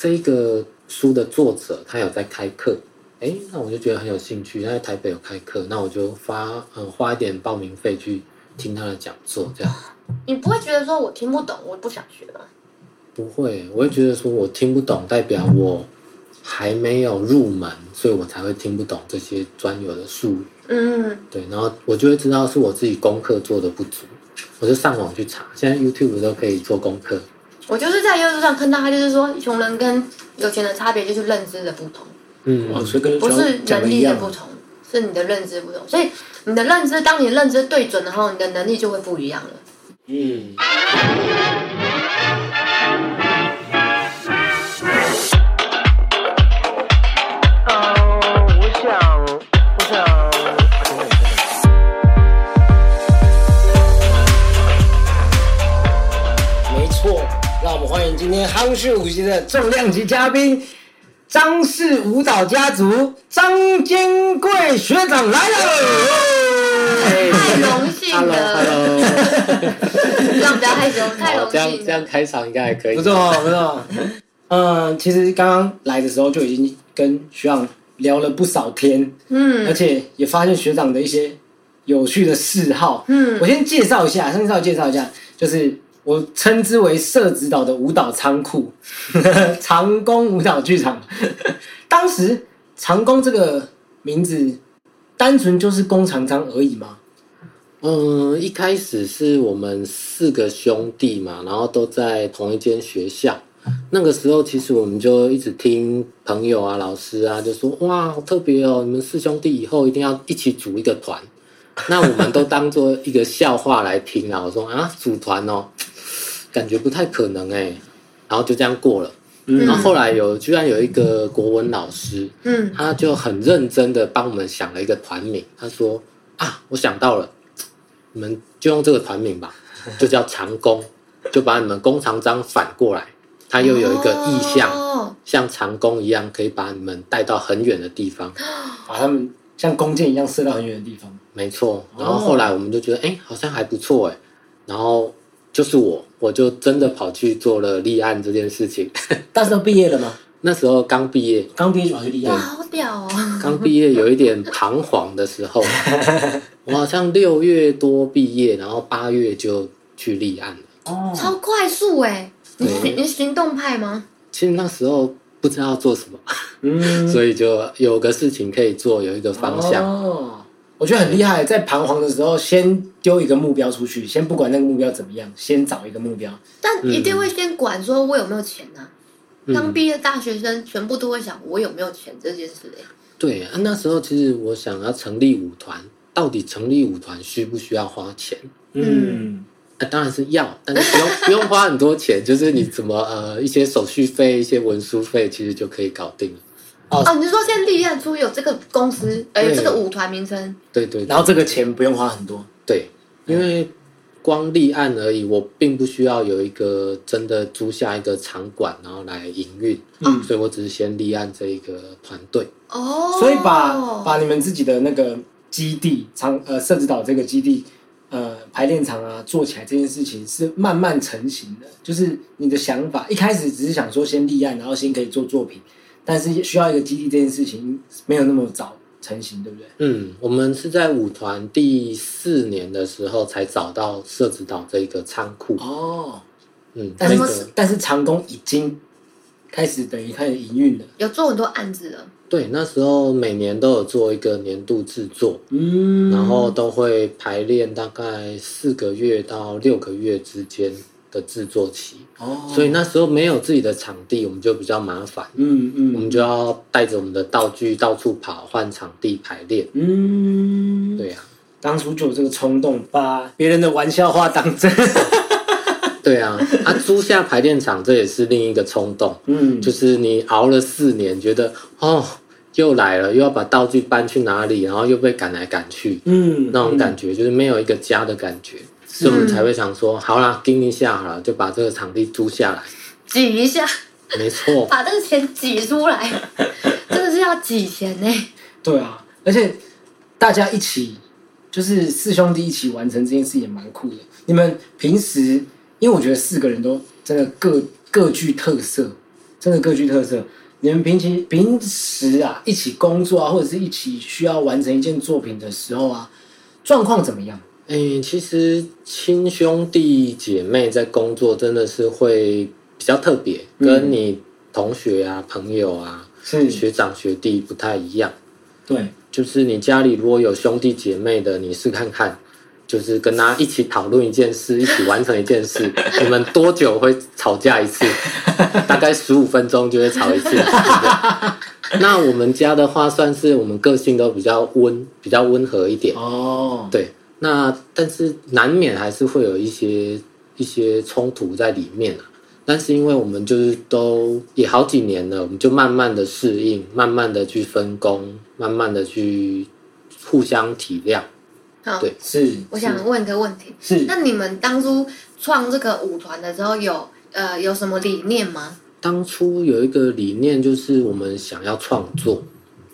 这一个书的作者他有在开课，哎，那我就觉得很有兴趣。他在台北有开课，那我就发嗯花一点报名费去听他的讲座，这样你不会觉得说我听不懂，我不想学吗？不会，我会觉得说我听不懂，代表我还没有入门，所以我才会听不懂这些专有的术语。嗯，对，然后我就会知道是我自己功课做的不足，我就上网去查，现在 YouTube 都可以做功课。我就是在 YouTube 上看到他，就是说穷人跟有钱的差别就是认知的不同，嗯，哦，所以跟不是能力的不同，是你的认知不同。所以你的认知，当你的认知对准了后，你的能力就会不一样了。嗯，嗯，欢迎今天夯序五级的重量级嘉宾张氏舞蹈家族张金贵学长来了。太荣幸了，Hello，让不要害羞，太好，荣这样幸了。这样开场应该还可以。不错不错。嗯，其实刚刚来的时候就已经跟学长聊了不少天，嗯而嗯且也发现学长的一些有趣的嗜好。嗯我先介绍一下，先介绍介绍一下，就是我称之为社指导的舞蹈仓库，长工舞蹈剧场。当时长工这个名字，单纯就是工长章而已吗？嗯，一开始是我们四个兄弟嘛，然后都在同一间学校。那个时候，其实我们就一直听朋友啊、老师啊，就说哇，好特别哦！你们四兄弟以后一定要一起组一个团。那我们都当做一个笑话来听啊。我说啊，组团哦，感觉不太可能哎。然后就这样过了。然后后来有居然有一个国文老师，嗯他就很认真的帮我们想了一个团名。他说啊，我想到了，你们就用这个团名吧，就叫长工，就把你们弓长张反过来，他又有一个意象，哦像长弓一样，可以把你们带到很远的地方。把他们像弓箭一样射到很远的地方。没错。然后后来我们就觉得，哎、好像还不错哎。然后就是我，我就真的跑去做了立案这件事情。但是都毕业了吗？那时候刚毕业，刚毕业就跑去立哇，案。好屌哦！刚毕业有一点彷徨的时候，我好像六月多毕业，然后八月就去立案了。哦超快速哎！你你是行动派吗？其实那时候不知道做什么，嗯，所以就有个事情可以做，有一个方向。哦，我觉得很厉害，在彷徨的时候，先丢一个目标出去，先不管那个目标怎么样，先找一个目标。但一定会先管说我有没有钱呐、嗯刚毕业大学生全部都会想我有没有钱这件事哎、对啊，那时候其实我想要成立舞团，到底成立舞团需不需要花钱？嗯，啊，当然是要，但是不用 不用花很多钱，就是你怎么呃一些手续费、一些文书费，其实就可以搞定了。哦，你是说先立案出有这个公司，呃，有对这个舞团名称？对对对然后这个钱不用花很多。对，因为光立案而已，我并不需要有一个真的租下一个场馆，然后来营运，嗯所以我只是先立案这一个团队。哦，所以把把你们自己的那个基地场呃设置岛这个基地呃排练场啊做起来这件事情是慢慢成型的，就是你的想法一开始只是想说先立案，然后先可以做作品，但是需要一个基地这件事情没有那么早成型，对不对？嗯，我们是在舞团第四年的时候才找到社子岛这一个仓库。哦，嗯，但是这个但是长工已经开始等于开始营运了，有做很多案子了，对，那时候每年都有做一个年度制作，嗯。然后都会排练大概四个月到六个月之间的制作期。哦，所以那时候没有自己的场地，我们就比较麻烦，嗯嗯，我们就要带着我们的道具到处跑，换场地排练。嗯，对呀、当初就有这个冲动，把 别人的玩笑话当真。对啊，啊，租下排练场这也是另一个冲动，嗯，就是你熬了四年，觉得哦又来了，又要把道具搬去哪里，然后又被赶来赶去，嗯那种感觉就是没有一个家的感觉，所以我们才会想说，好啦，盯一下好了，就把这个场地租下来。挤一下，没错，把这个钱挤出来，真的是要挤钱呢、对啊，而且大家一起就是四兄弟一起完成这件事也蛮酷的。你们平时，因为我觉得四个人都真的各各具特色，真的各具特色。你们平时平时啊，一起工作啊，或者是一起需要完成一件作品的时候啊，状况怎么样？诶，其实亲兄弟姐妹在工作真的是会比较特别，嗯跟你同学啊、朋友啊、是学长学弟不太一样。对，就是你家里如果有兄弟姐妹的，你试看看，就是跟他一起讨论一件事，一起完成一件事，你们多久会吵架一次？大概十五分钟就会吵一次。那我们家的话，算是我们个性都比较温，比较温和一点。哦，对，那但是难免还是会有一些一些冲突在里面啊。但是因为我们就是都也好几年了，我们就慢慢的适应，慢慢的去分工，慢慢的去互相体谅。好，对是，我想问一个问题，是那你们当初创这个舞团的时候有呃有什么理念吗？当初有一个理念，就是我们想要创作，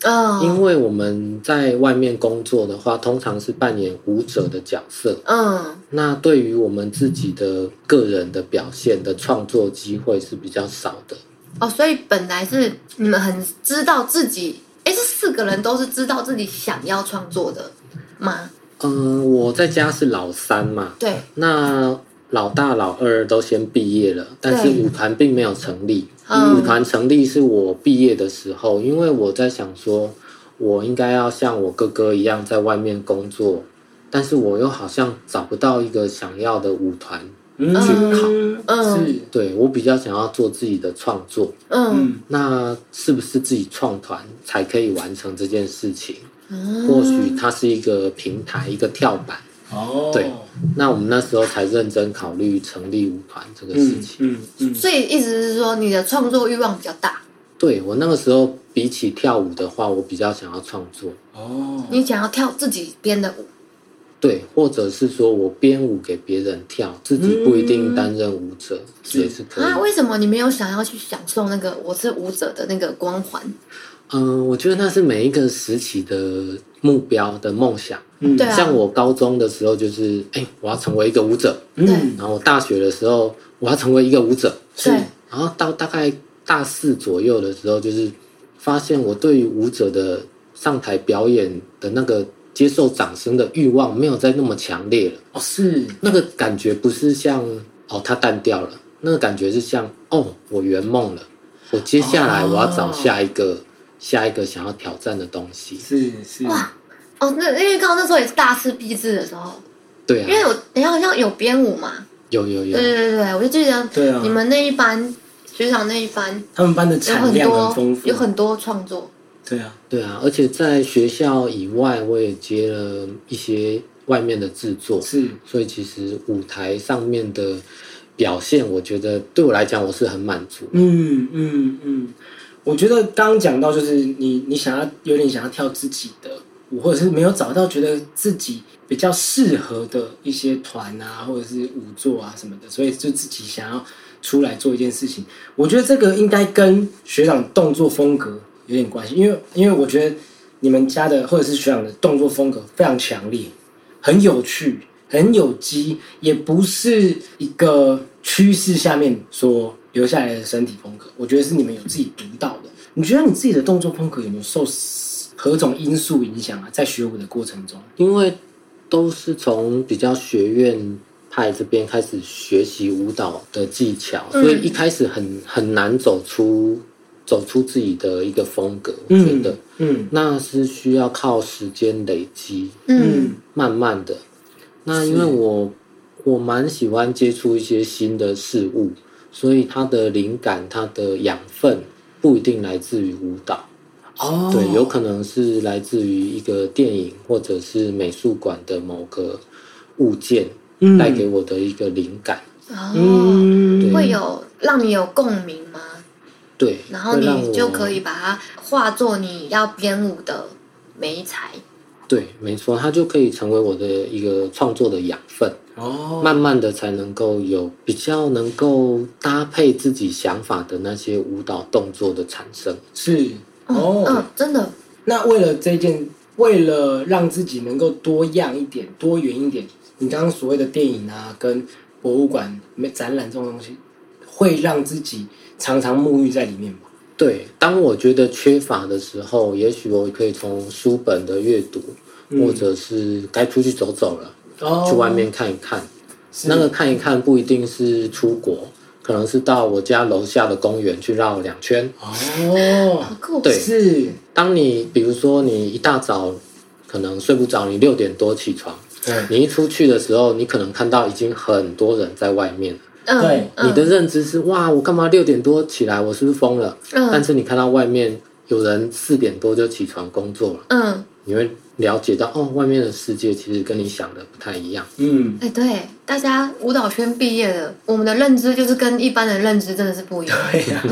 嗯，因为我们在外面工作的话，通常是扮演舞者的角色。嗯那对于我们自己的个人的表现的创作机会是比较少的。哦，所以本来是你们很知道自己，哎，这四个人都是知道自己想要创作的吗？嗯，我在家是老三嘛，对，那老大、老二都先毕业了，但是舞团并没有成立。嗯舞团成立是我毕业的时候，因为我在想说，我应该要像我哥哥一样在外面工作，但是我又好像找不到一个想要的舞团。嗯嗯是，对我比较想要做自己的创作，嗯嗯那是不是自己创团才可以完成这件事情？嗯，或许它是一个平台，一个跳板。哦，对那我们那时候才认真考虑成立舞团这个事嗯情。嗯嗯，所以意思是说你的创作欲望比较大，对我那个时候比起跳舞的话，我比较想要创作。哦，你想要跳自己编的舞，对，或者是说我编舞给别人跳，自己不一定担任舞者，也是可以。啊？为什么你没有想要去享受那个我是舞者的那个光环？嗯、我觉得那是每一个时期的目标的梦想。嗯。对啊。像我高中的时候，就是哎、我要成为一个舞者；嗯。然后我大学的时候，我要成为一个舞者。是对，然后到大概大四左右的时候，就是发现我对于舞者的上台表演的那个接受掌声的欲望没有再那么强烈了。哦是，那个感觉不是像哦，它淡掉了，那个感觉是像哦，我圆梦了，我接下来我要找下一个、下一个想要挑战的东西。是是，哇哦，那因为刚刚那时候也是大四毕制的时候，对啊，因为我你好像有编舞嘛，有有有。对，对对对，我就记得对啊。你们那一班学长那一班他们班的有产量很多很丰富，有很多创作，对啊，对啊，而且在学校以外，我也接了一些外面的制作，是。所以其实舞台上面的表现，我觉得对我来讲，我是很满足。嗯嗯嗯，我觉得刚刚讲到就是你你想要有点想要跳自己的舞，或者是没有找到觉得自己比较适合的一些团啊，或者是舞作啊什么的，所以就自己想要出来做一件事情。我觉得这个应该跟学长动作风格有点关系，因为因为我觉得你们家的或者是学长的动作风格非常强烈，很有趣，很有机，也不是一个趋势下面所留下来的身体风格。我觉得是你们有自己独到的。你觉得你自己的动作风格有没有受何种因素影响啊？在学舞的过程中，因为都是从比较学院派这边开始学习舞蹈的技巧，嗯所以一开始很很难走出走出自己的一个风格。我觉得、嗯那是需要靠时间累积，嗯慢慢的。那因为我我蛮喜欢接触一些新的事物，所以它的灵感、它的养分不一定来自于舞蹈。哦对，有可能是来自于一个电影或者是美术馆的某个物件嗯带给我的一个灵感。哦，嗯会有让你有共鸣吗？对，然后你就可以把它化作你要编舞的美材。对，没错，它就可以成为我的一个创作的养分，哦。慢慢的才能够有比较能够搭配自己想法的那些舞蹈动作的产生。是。嗯哦。嗯，真的，那为了这件，为了让自己能够多样一点、多元一点，你刚刚所谓的电影啊，跟博物馆、展览这种东西，会让自己常常沐浴在里面吧。对，当我觉得缺乏的时候，也许我可以从书本的阅读，或者是该出去走走了，哦。去外面看一看。是。那个看一看不一定是出国，可能是到我家楼下的公园去绕两圈。哦，好酷，对。是，当你比如说你一大早可能睡不着，你六点多起床，对。你一出去的时候，你可能看到已经很多人在外面对。嗯。你的认知是哇，我干嘛六点多起来？我是不是疯了？嗯。但是你看到外面有人四点多就起床工作了，嗯，你会了解到哦，外面的世界其实跟你想的不太一样。嗯，哎，对，大家舞蹈圈毕业的，我们的认知就是跟一般的认知真的是不一样。对呀、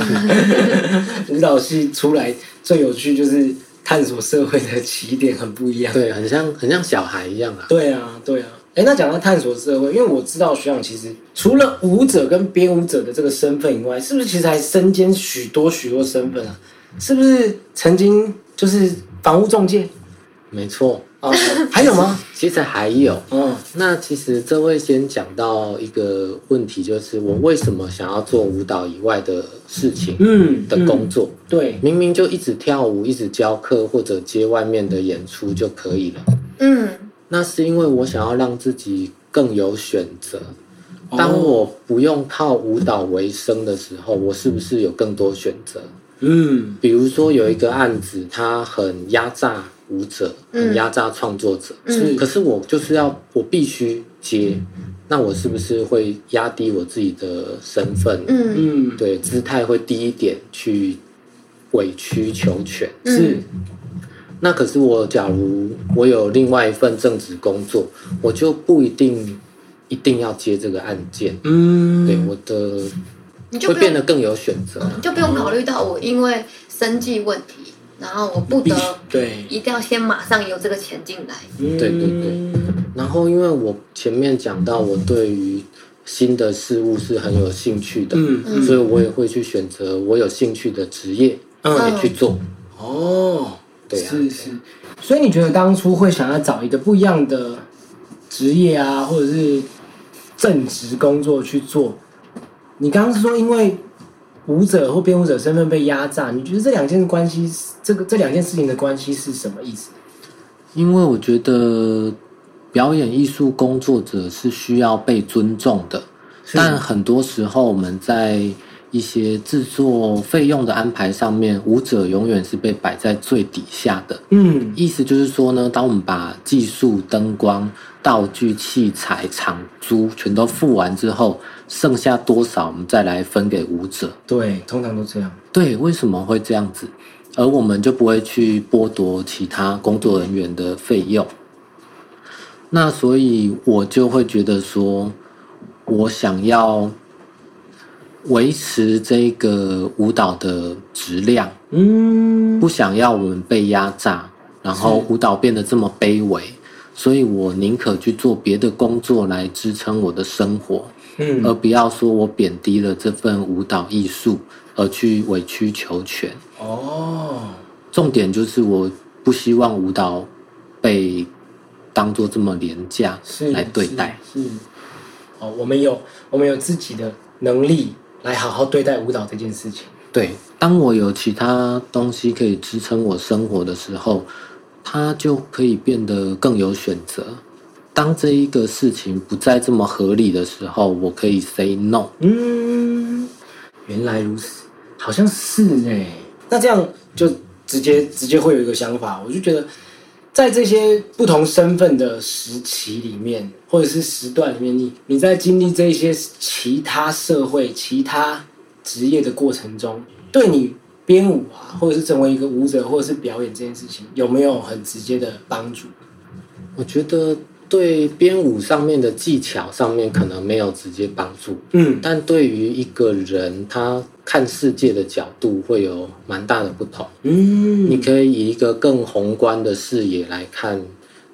舞蹈系出来最有趣就是探索社会的起点很不一样。对，很像很像小孩一样啊。对啊，对啊。哎，那讲到探索社会，因为我知道学长其实除了舞者跟编舞者的这个身份以外，是不是其实还身兼许多许多身份啊？是不是曾经就是房屋中介没错，啊？还有吗？其实还有。嗯，那其实这会先讲到一个问题，就是我为什么想要做舞蹈以外的事情嗯的工作？对，明明就一直跳舞，一直教课或者接外面的演出就可以了。嗯那是因为我想要让自己更有选择。哦当我不用靠舞蹈为生的时候，我是不是有更多选择？嗯比如说有一个案子，它很压榨舞者，嗯。很压榨创作者，嗯。可是我就是要，我必须接，那我是不是会压低我自己的身份？嗯。嗯，对，姿态会低一点，去委曲求全。是。那可是我，假如我有另外一份正职工作，我就不一定一定要接这个案件。嗯，对，我的你就会变得更有选择。你就不用考虑到我因为生计问题，然后我不得对，一定要先马上有这个钱进来。对对对对然后，因为我前面讲到，我对于新的事物是很有兴趣的，嗯嗯所以我也会去选择我有兴趣的职业去做。哦，对啊是是。所以你觉得当初会想要找一个不一样的职业啊，或者是正职工作去做？你刚刚是说因为舞者或编舞者身份被压榨，你觉得这两件关系，这个这两件事情的关系是什么意思？因为我觉得表演艺术工作者是需要被尊重的，但很多时候我们在一些制作费用的安排上面，舞者永远是被摆在最底下的。嗯意思就是说呢，当我们把技术、灯光、道具、器材、场租全都付完之后，剩下多少我们再来分给舞者。对，通常都这样。对，为什么会这样子？而我们就不会去剥夺其他工作人员的费用。那所以我就会觉得说，我想要维持这个舞蹈的质量，嗯不想要我们被压榨，然后舞蹈变得这么卑微，所以我宁可去做别的工作来支撑我的生活，嗯而不要说我贬低了这份舞蹈艺术，而去委曲求全。哦，重点就是我不希望舞蹈被当做这么廉价是来对待。是。是哦，我们有我们有自己的能力来好好对待舞蹈这件事情。对，当我有其他东西可以支撑我生活的时候，它就可以变得更有选择。当这一个事情不再这么合理的时候，我可以 say no。嗯，原来如此，好像是哎。那这样就直接直接会有一个想法，我就觉得，在这些不同身份的时期里面，或者是时段里面，你你在经历这些其他社会、其他职业的过程中，对你编舞啊，或者是成为一个舞者，或者是表演这件事情，有没有很直接的帮助？我觉得对编舞上面的技巧上面可能没有直接帮助，嗯但对于一个人他看世界的角度会有蛮大的不同。嗯，你可以以一个更宏观的视野来看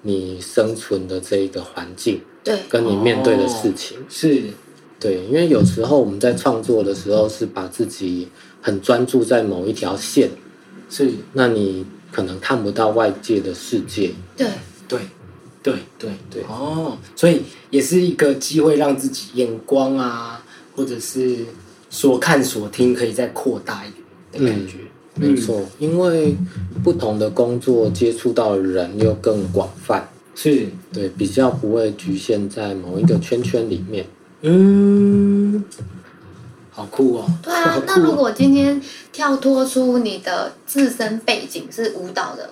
你生存的这一个环境，对，跟你面对的事情。是对，因为有时候我们在创作的时候是把自己很专注在某一条线，是，那你可能看不到外界的世界。对，对，对对对。哦，所以也是一个机会让自己眼光啊，或者是所看所听可以再扩大一点的感觉。没错，因为不同的工作接触到的人又更广泛，是，对，比较不会局限在某一个圈圈里面。嗯，好酷哦。对啊那如果今天跳脱出你的自身背景是舞蹈的，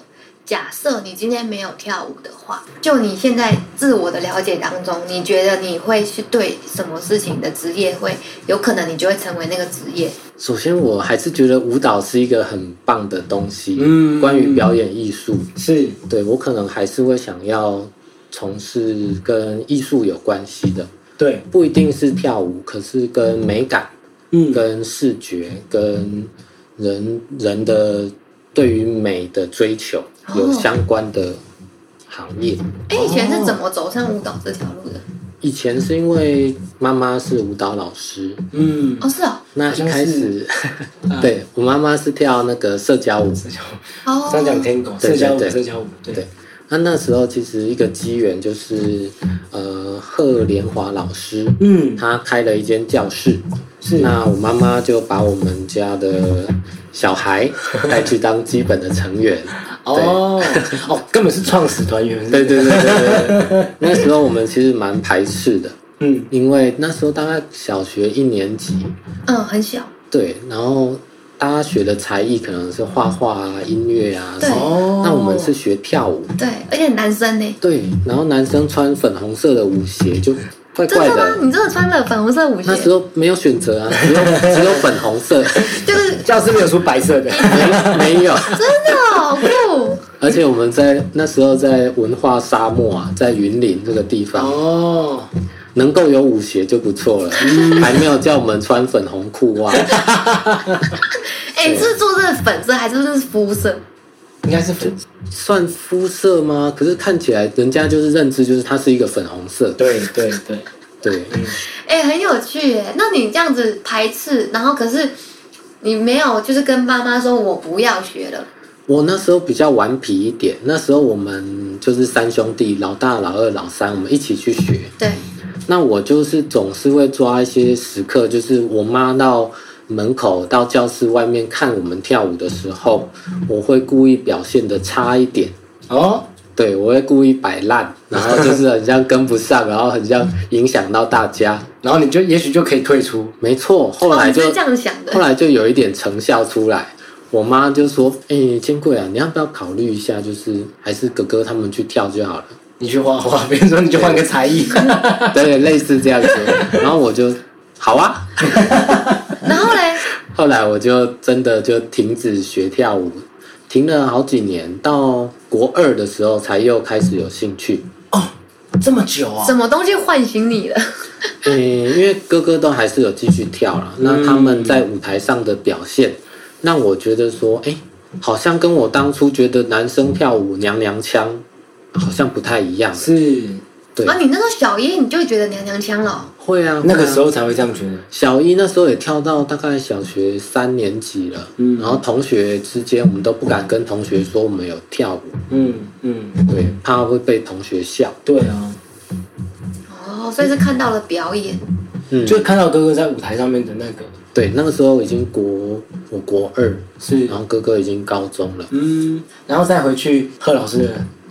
假设你今天没有跳舞的话，就你现在自我的了解当中，你觉得你会去对什么事情的职业会有可能你就会成为那个职业？首先，我还是觉得舞蹈是一个很棒的东西。嗯。关于表演艺术，是，对我可能还是会想要从事跟艺术有关系的，对，不一定是跳舞，可是跟美感、嗯，跟视觉、跟人人的对于美的追求有相关的行业。哎，以前是怎么走上舞蹈这条路的？以前是因为妈妈是舞蹈老师，嗯，哦，是哦，那一开始，对我妈妈是跳那个社交舞，社交哦，张讲天狗，对社交舞，对对。社交舞，对。对，那那时候其实一个机缘就是，呃，贺连华老师，嗯，他开了一间教室，是，那我妈妈就把我们家的小孩 带去当基本的成员。哦，哦，根本是创始团员，对对对对对对，那时候我们其实蛮排斥的，嗯，因为那时候大概小学一年级，嗯，很小，对，然后大家学的才艺可能是画画啊、音乐啊。对。什么，哦，那我们是学跳舞，对，而且男生呢？对，然后男生穿粉红色的舞鞋就怪怪真的吗？你真的穿了粉红色舞鞋那？时候没有选择啊，只有只有粉红色，就是教室没有出白色的，没 没有。真的好酷，而且我们在那时候在文化沙漠啊，在云林这个地方，哦，能够有舞鞋就不错了，还没有叫我们穿粉红裤袜。哎，是做这个粉色还是这是肤色？应该是粉，算肤色吗？可是看起来人家就是认知就是它是一个粉红色。对对对，对，哎、很有趣耶。那你这样子排斥，然后可是你没有就是跟妈妈说我不要学了，我那时候比较顽皮一点，那时候我们就是三兄弟，老大、老二、老三，我们一起去学。对，那我就是总是会抓一些时刻，就是我妈到门口到教室外面看我们跳舞的时候，我会故意表现的差一点。哦，对，我会故意摆烂，然后就是很像跟不上，然后很像影响到大家。然后你就也许就可以退出，没错，后哦，来就、这样想的后，来就有一点成效出来。我妈就说：“哎、千贵啊，你要不要考虑一下？就是还是哥哥他们去跳就好了。你去画画，比如说你就换个才艺，对，类似这样子。然后我就好啊。然后嘞，后来我就真的就停止学跳舞，停了好几年，到国二的时候才又开始有兴趣。哦这么久啊什？么东西唤醒你了？嗯，因为哥哥都还是有继续跳了，那他们在舞台上的表现，让我觉得说，哎、好像跟我当初觉得男生跳舞娘娘腔，好像不太一样。是对啊，你那时候小一你就觉得娘娘腔了哦、会啊，那个时候才会这样觉得，小一那时候也跳到大概小学三年级了，嗯。然后同学之间我们都不敢跟同学说我们有跳舞，嗯嗯，对，怕会被同学笑。对啊，哦，所以是看到了表演，嗯，就看到哥哥在舞台上面的那个，对，那个时候已经国我国二，是。然后哥哥已经高中了。嗯，然后再回去贺老师的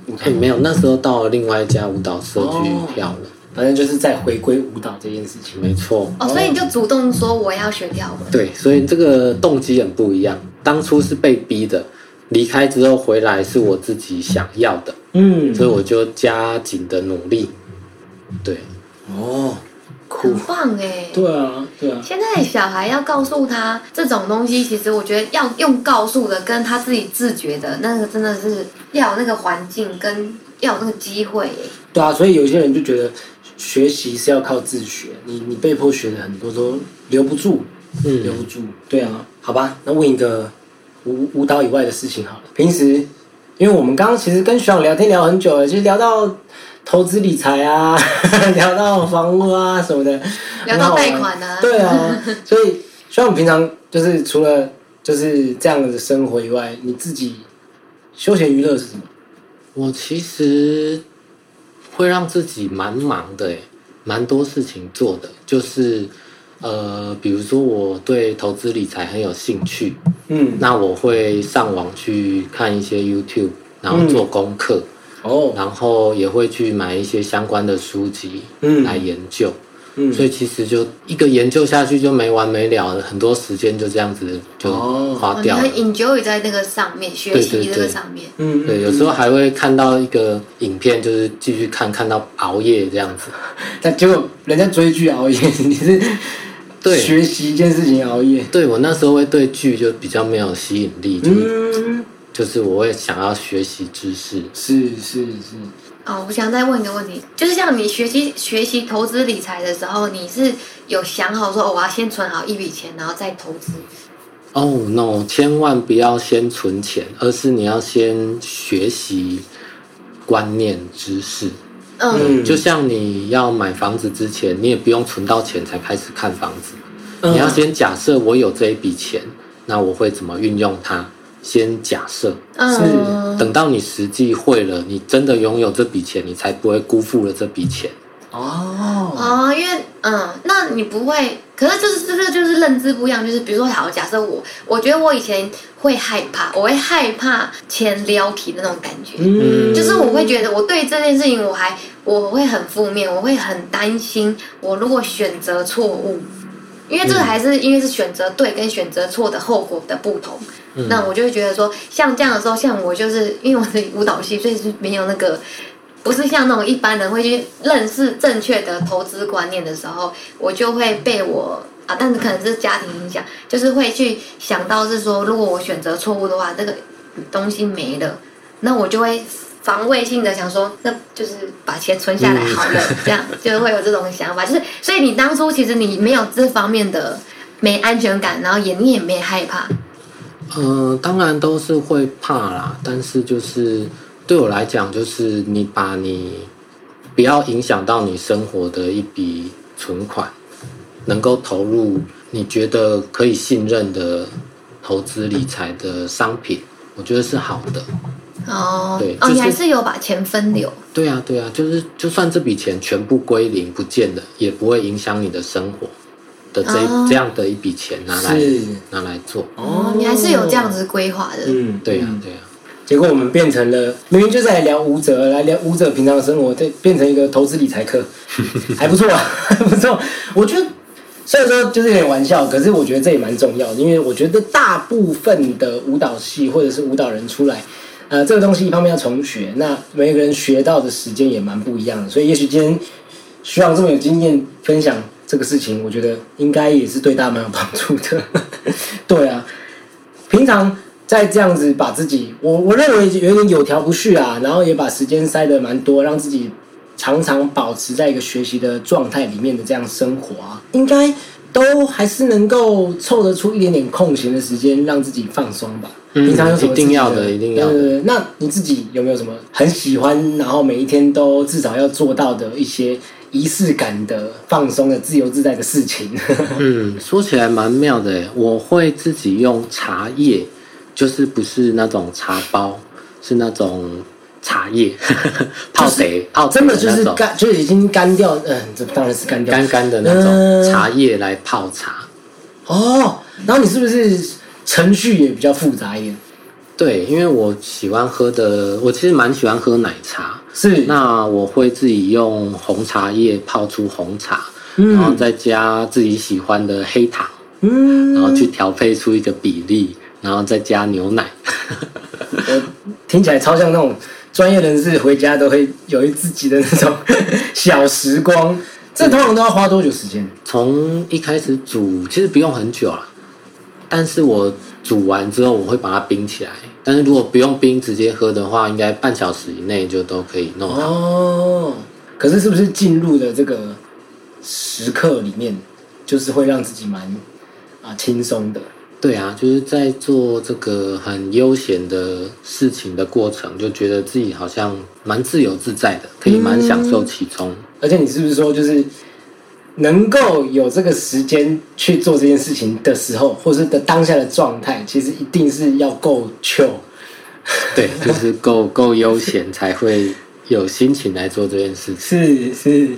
舞哎、台，没有，那时候到了另外一家舞蹈社去跳了。反正就是在回归舞蹈这件事情。没错，哦，所以你就主动说我要学跳舞。对，所以这个动机很不一样。当初是被逼的，离开之后回来是我自己想要的，嗯，所以我就加紧的努力。对，哦，酷很，棒哎！对啊，对啊，现在小孩要告诉他这种东西，其实我觉得要用告诉的，跟他自己自觉的那个，真的是要有那个环境，跟要有那个机会耶。对啊，所以有些人就觉得学习是要靠自学，你你被迫学的很多都留不住，嗯留嗯，不住。对啊，好吧，那问一个舞舞蹈以外的事情好了。平时，因为我们刚刚其实跟学长聊天聊很久了，其实聊到投资理财啊，聊到房屋啊什么的，聊到贷款啊对啊，所以学长平常就是除了就是这样的生活以外，你自己休闲娱乐是什么？我其实会让自己蛮忙的，诶，蛮多事情做的，就是呃，比如说我对投资理财很有兴趣，嗯，那我会上网去看一些 YouTube，然后做功课，哦，然后也会去买一些相关的书籍嗯。来研究。嗯所以其实就一个研究下去就没完没了，很多时间就这样子就花掉了。很 enjoy 在那个上面，学习这个上面。嗯，对，有时候还会看到一个影片，就是继续看，看到熬夜这样子。但结果人家追剧熬夜，你是对学习一件事情熬夜，对我那时候会对剧就比较没有吸引力，就是、嗯，就是我会想要学习知识。是是是，哦，我想再问一个问题，就是像你学习学习投资理财的时候，你是有想好说，哦我要先存好一笔钱，然后再投资？哦、no，千万不要先存钱，而是你要先学习观念知识。嗯，就像你要买房子之前，你也不用存到钱才开始看房子，嗯你要先假设我有这一笔钱，那我会怎么运用它？先假设，嗯，等到你实际会了，你真的拥有这笔钱，你才不会辜负了这笔钱。哦，哦，因为嗯，那你不会，可是就是这个就是认知不一样，就是比如说，好，假设我，我觉得我以前会害怕，我会害怕钱撩起的那种感觉，嗯，就是我会觉得我对这件事情我还我会很负面，我会很担心，我如果选择错误，因为这个还是因为是选择对跟选择错的后果的不同，那我就会觉得说，像这样的时候，像我就是因为我是舞蹈系，所以是没有那个。不是像那种一般人会去认识正确的投资观念的时候，我就会被我啊，但是可能是家庭影响，就是会去想到是说，如果我选择错误的话，这个东西没了，那我就会防卫性的想说，那就是把钱存下来好了，这样就会有这种想法。就是，所以你当初其实你没有这方面的没安全感，然后也你也没害怕，嗯，当然都是会怕啦，但是就是对我来讲，就是你把你不要影响到你生活的一笔存款，能够投入你觉得可以信任的投资理财的商品，我觉得是好的。哦，对哦，你就是还是有把钱分流，对啊，对啊，就是就算这笔钱全部归零不见了，也不会影响你的生活的这这样的一笔钱拿来是拿来做。哦，你还是有这样子规划的，嗯，对啊嗯，对啊。结果我们变成了明明就是在聊舞者，来聊舞者平常的生活，对，变成一个投资理财课，还不错啊，还不错。我觉得虽然说就是有点玩笑，可是我觉得这也蛮重要的，因为我觉得大部分的舞蹈系或者是舞蹈人出来，呃，这个东西一方面要重学，那每个人学到的时间也蛮不一样的，所以也许今天徐朗这么有经验分享这个事情，我觉得应该也是对大家蛮有帮助的。对啊，平常在这样子把自己，我我认为有点有条不紊啊，然后也把时间塞得蛮多，让自己常常保持在一个学习的状态里面的这样生活啊，应该都还是能够凑得出一点点空闲的时间，让自己放松吧。嗯平常有什么一定要的一定要的那你自己有没有什么很喜欢，然后每一天都至少要做到的一些仪式感的放松的自由自在的事情？嗯，说起来蛮妙的诶，我会自己用茶叶，就是不是那种茶包，是那种茶叶 泡水泡真的就是干，就是已经干掉，嗯，这当然是干掉干干的那嗯种茶叶来泡茶。哦。然后你是不是程序也比较复杂一点？对，因为我喜欢喝的，我其实蛮喜欢喝奶茶。是那我会自己用红茶叶泡出红茶，然后再加自己喜欢的黑糖，嗯，然后去调配出一个比例，然后再加牛奶。我听起来超像那种专业人士回家都会有一自己的那种 小时光。这通常都要花多久时间？从一开始煮，其实不用很久啦，但是我煮完之后我会把它冰起来。但是如果不用冰直接喝的话，应该半小时以内就都可以弄好。哦，可是是不是进入的这个时刻里面，就是会让自己蛮啊轻松的？对啊，就是在做这个很悠闲的事情的过程，就觉得自己好像蛮自由自在的，可以蛮享受其中。而且你是不是说，就是能够有这个时间去做这件事情的时候，或是的当下的状态，其实一定是要够 chill。对，就是够够悠闲才会有心情来做这件事情。是是，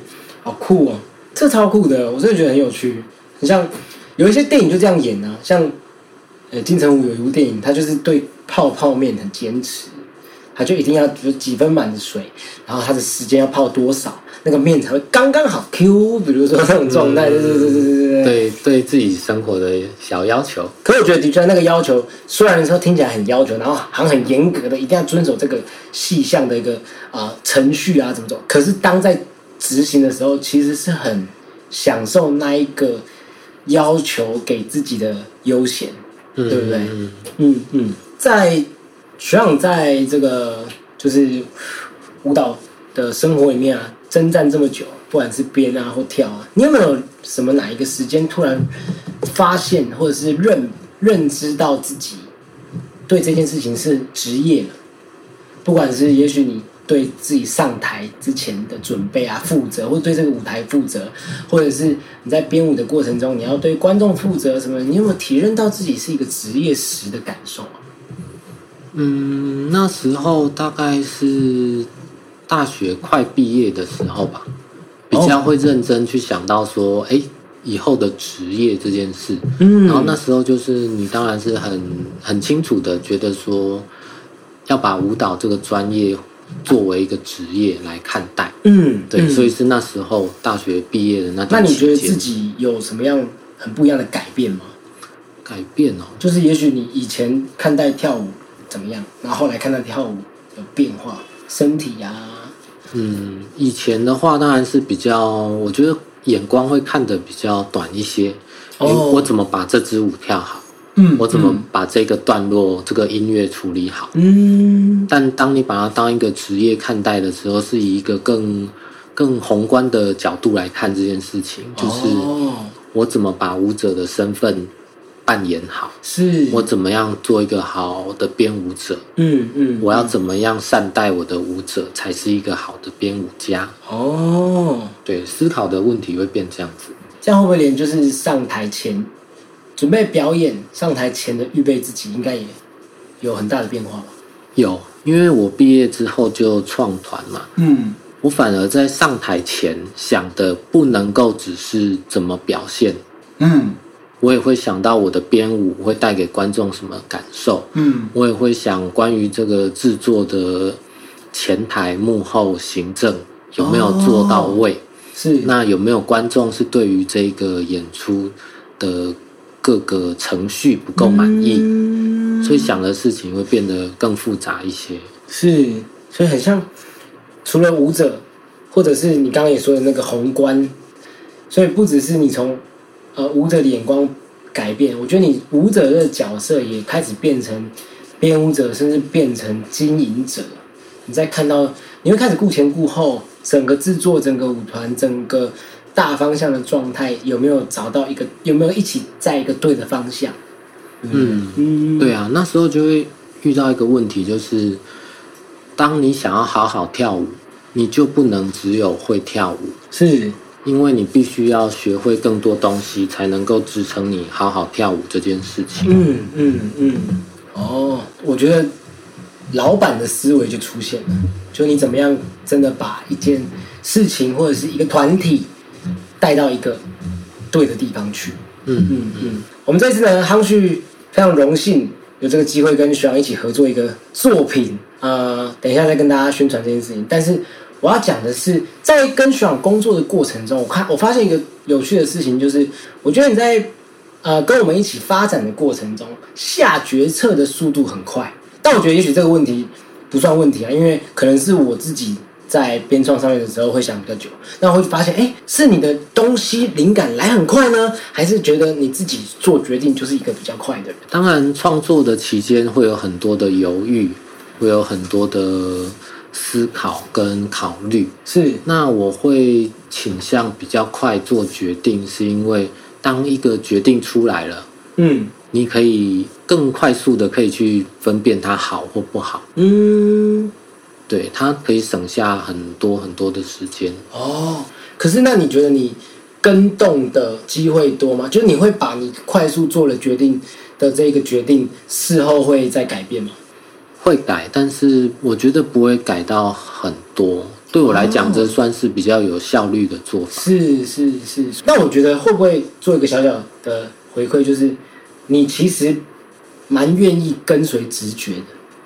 好酷哦，这超酷的，我真的觉得很有趣。你像有一些电影就这样演啊，像呃金城武有一部电影，他就是对泡泡面很坚持，他就一定要就几分满的水，然后他的时间要泡多少，那个面才会刚刚好 Q，比如说那种状态，对对对对对对。对对自己生活的小要求。可是我觉得的确那个要求，虽然说听起来很要求，然后好像很严格的，一定要遵守这个细项的一个啊、呃程序啊怎么走，可是当在执行的时候，其实是很享受那一个要求给自己的悠闲，嗯对不对？嗯。嗯嗯，在学长在这个就是舞蹈的生活里面啊，征战这么久，不管是编啊或跳啊，你有没有什么哪一个时间突然发现或者是认认知到自己对这件事情是职业了？不管是也许你对自己上台之前的准备啊负责，或对这个舞台负责，或者是你在编舞的过程中，你要对观众负责什么？你有没有体认到自己是一个职业时的感受啊？嗯，那时候大概是大学快毕业的时候吧，比较会认真去想到说，哎、以后的职业这件事。嗯然后那时候就是你当然是很很清楚的觉得说，要把舞蹈这个专业作为一个职业来看待。嗯，对，嗯所以是那时候大学毕业的那那。你觉得自己有什么样很不一样的改变吗？改变哦？就是也许你以前看待跳舞怎么样，然后后来看待跳舞有变化，身体啊，嗯，以前的话当然是比较，我觉得眼光会看得比较短一些。我怎么把这支舞跳好？嗯我怎么把这个段落、这个音乐处理好？嗯但当你把它当一个职业看待的时候，是以一个更更宏观的角度来看这件事情，就是哦我怎么把舞者的身份扮演好，是。我怎么样做一个好的编舞者，嗯嗯我要怎么样善待我的舞者，才是一个好的编舞家。哦，对，思考的问题会变这样子。这样会不会连就是上台前准备表演上台前的预备自己，应该也有很大的变化吧？有，因为我毕业之后就创团嘛，嗯。我反而在上台前想的不能够只是怎么表现，嗯我也会想到我的编舞会带给观众什么感受，嗯。我也会想关于这个制作的前台幕后行政有没有做到位，是。那有没有观众是对于这个演出的各个程序不够满意，嗯。所以想的事情会变得更复杂一些。是，所以很像，除了舞者，或者是你刚刚也说的那个宏观，所以不只是你从呃舞者的眼光改变，我觉得你舞者的角色也开始变成编舞者，甚至变成经营者。你在看到，你会开始顾前顾后，整个制作、整个舞团、整个大方向的状态有没有找到一个，有没有一起在一个对的方向？嗯，嗯，对啊，那时候就会遇到一个问题，就是当你想要好好跳舞，你就不能只有会跳舞，是，因为你必须要学会更多东西，才能够支撑你好好跳舞这件事情。嗯嗯嗯，哦，我觉得老板的思维就出现了，就你怎么样真的把一件事情或者是一个团体带到一个对的地方去。嗯嗯嗯，我们这次呢，夯旭非常荣幸有这个机会跟徐阳一起合作一个作品，呃，等一下再跟大家宣传这件事情。但是我要讲的是，在跟学长工作的过程中，我看我发现一个有趣的事情，就是我觉得你在呃跟我们一起发展的过程中，下决策的速度很快。但我觉得也许这个问题不算问题啊，因为可能是我自己在编创上面的时候会想比较久，那会发现，哎，是你的东西灵感来很快呢，还是觉得你自己做决定就是一个比较快的人？当然，创作的期间会有很多的犹豫，会有很多的思考跟考虑。是，那我会倾向比较快做决定，是因为当一个决定出来了，嗯你可以更快速的可以去分辨它好或不好。嗯，对，它可以省下很多很多的时间。哦，可是那你觉得你跟动的机会多吗？就是你会把你快速做了决定的这个决定，事后会再改变吗？会改，但是我觉得不会改到很多。对我来讲，这算是比较有效率的做法。是是是，那我觉得会不会做一个小小的回馈，就是你其实蛮愿意跟随直觉的。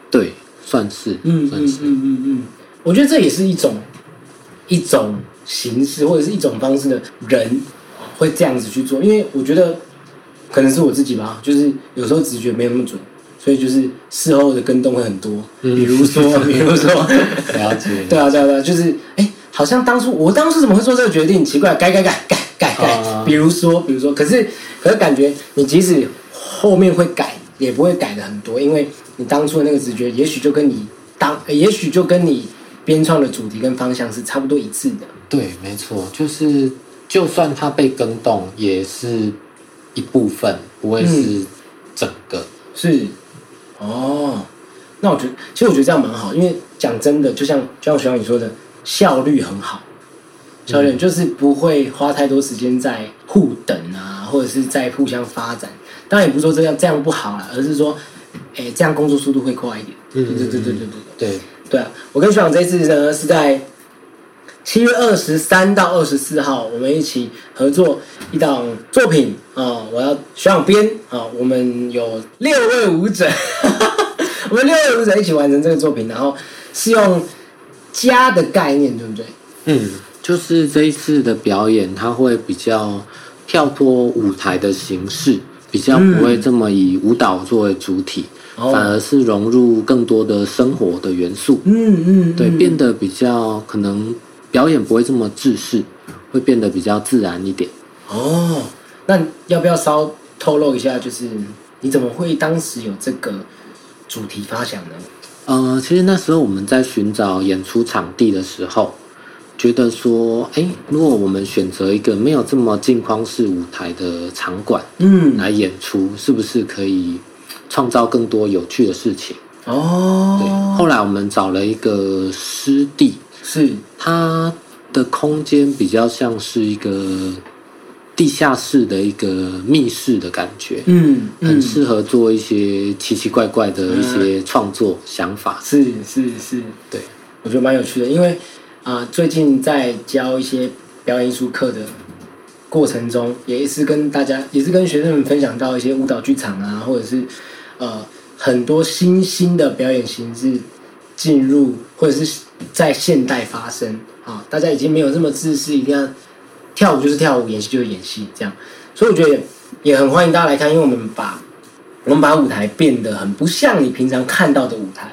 对，算是，嗯嗯算是，嗯嗯嗯，我觉得这也是一种一种形式或者是一种方式的人会这样子去做，因为我觉得可能是我自己吧，就是有时候直觉没有那么准，所以就是事后的跟动会很多，嗯比如说 比如说，了解。对啊对啊对啊，就是哎，好像当初我当初怎么会做这个决定？奇怪，改改改改改改，啊比如说比如说，可是可是感觉你即使后面会改，也不会改的很多，因为你当初的那个直觉，也许就跟你当，呃也许就跟你编创的主题跟方向是差不多一致的。对，没错，就是就算它被更动，也是一部分，不会是整个。是，哦，那我觉得，其实我觉得这样蛮好，因为讲真的，就像就像学长你说的，效率很好，效率就是不会花太多时间在互等啊，或者是在互相发展。当然也不是说这样这样不好啦，而是说，哎，这样工作速度会快一点。嗯对对对对对对。对，对啊，我跟学长这次呢是在七月二十三到二十四号，我们一起合作一档作品。啊、我要学长编。啊、我们有六位舞者，我们六位舞者一起完成这个作品，然后是用家的概念，对不对？嗯，就是这一次的表演，它会比较跳脱舞台的形式，比较不会这么以舞蹈作为主体，哦。反而是融入更多的生活的元素。嗯嗯，对，嗯。变得比较可能表演不会这么制式，会变得比较自然一点。哦，那要不要稍透露一下，就是你怎么会当时有这个主题发想呢？呃，其实那时候我们在寻找演出场地的时候，觉得说，哎，如果我们选择一个没有这么镜框式舞台的场馆嗯，来演出，是不是可以创造更多有趣的事情？对，哦，后来我们找了一个师弟，是。他的空间比较像是一个地下室的一个密室的感觉，嗯很适合做一些奇奇怪怪的一些创作想法。是是是，对，我觉得蛮有趣的，因为啊、最近在教一些表演艺术课的过程中，也是跟大家，也是跟学生们分享到一些舞蹈剧场啊，或者是呃很多新兴的表演形式进入，或者是在现代发生啊，大家已经没有这么自私，一定要跳舞就是跳舞，演戏就是演戏这样，所以我觉得也也很欢迎大家来看，因为我们把我们把舞台变得很不像你平常看到的舞台。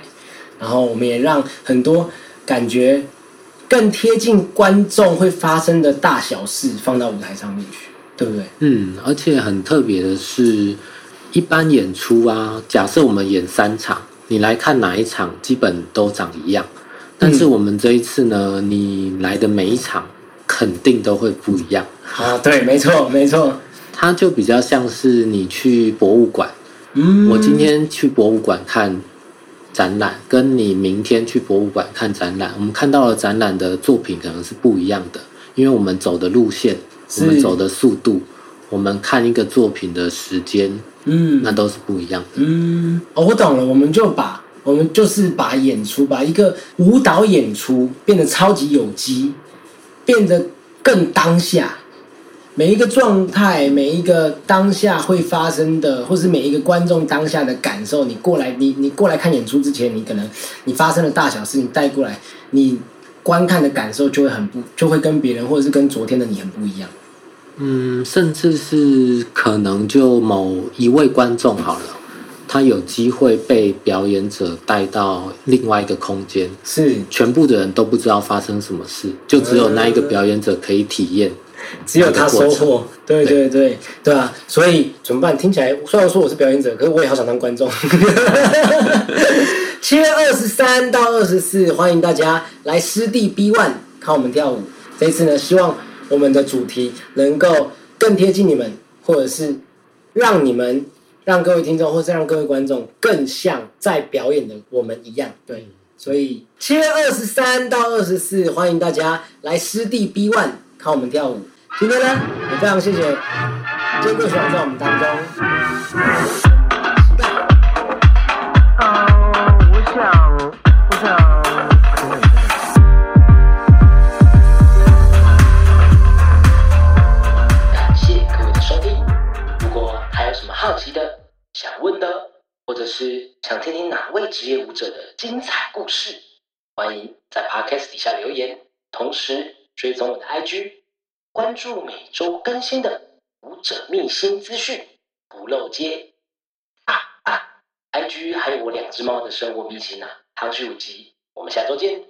然后我们也让很多感觉更贴近观众会发生的大小事放到舞台上面去，对不对？嗯，而且很特别的是，一般演出啊，假设我们演三场，你来看哪一场，基本都长一样。但是我们这一次呢，你来的每一场肯定都会不一样。啊，对，没错，没错。它就比较像是你去博物馆，嗯，我今天去博物馆看展览，跟你明天去博物馆看展览，我们看到了展览的作品可能是不一样的，因为我们走的路线，我们走的速度，我们看一个作品的时间，嗯那都是不一样的。嗯，哦，我懂了，我们就把我们就是把演出，把一个舞蹈演出变得超级有机，变得更当下。每一个状态，每一个当下会发生的，或是每一个观众当下的感受，你过来，你你过来看演出之前，你可能你发生的大小事，你带过来，你观看的感受就会很不，就会跟别人或者是跟昨天的你很不一样。嗯，甚至是可能就某一位观众好了，他有机会被表演者带到另外一个空间，是，全部的人都不知道发生什么事，就只有那一个表演者可以体验。只有他收获。对对对对啊！所以怎么办？听起来虽然说我是表演者，可是我也好想当观众。七月二十三到二十四，欢迎大家来湿地 B One 看我们跳舞。这一次呢，希望我们的主题能够更贴近你们，或者是让你们让各位听众，或是让各位观众更像在表演的我们一样。对，所以七月二十三到二十四，欢迎大家来师弟 B One 看我们跳舞。今天呢，也非常谢谢坚哥学长在我们当中。的，或者是想听听哪位职业舞者的精彩故事？欢迎在 Podcast 底下留言，同时追踪我的 IG，关注每周更新的舞者秘辛资讯，不漏接。啊啊！IG 还有我两只猫的生活秘辛呢、啊，唐旭五集，我们下周见。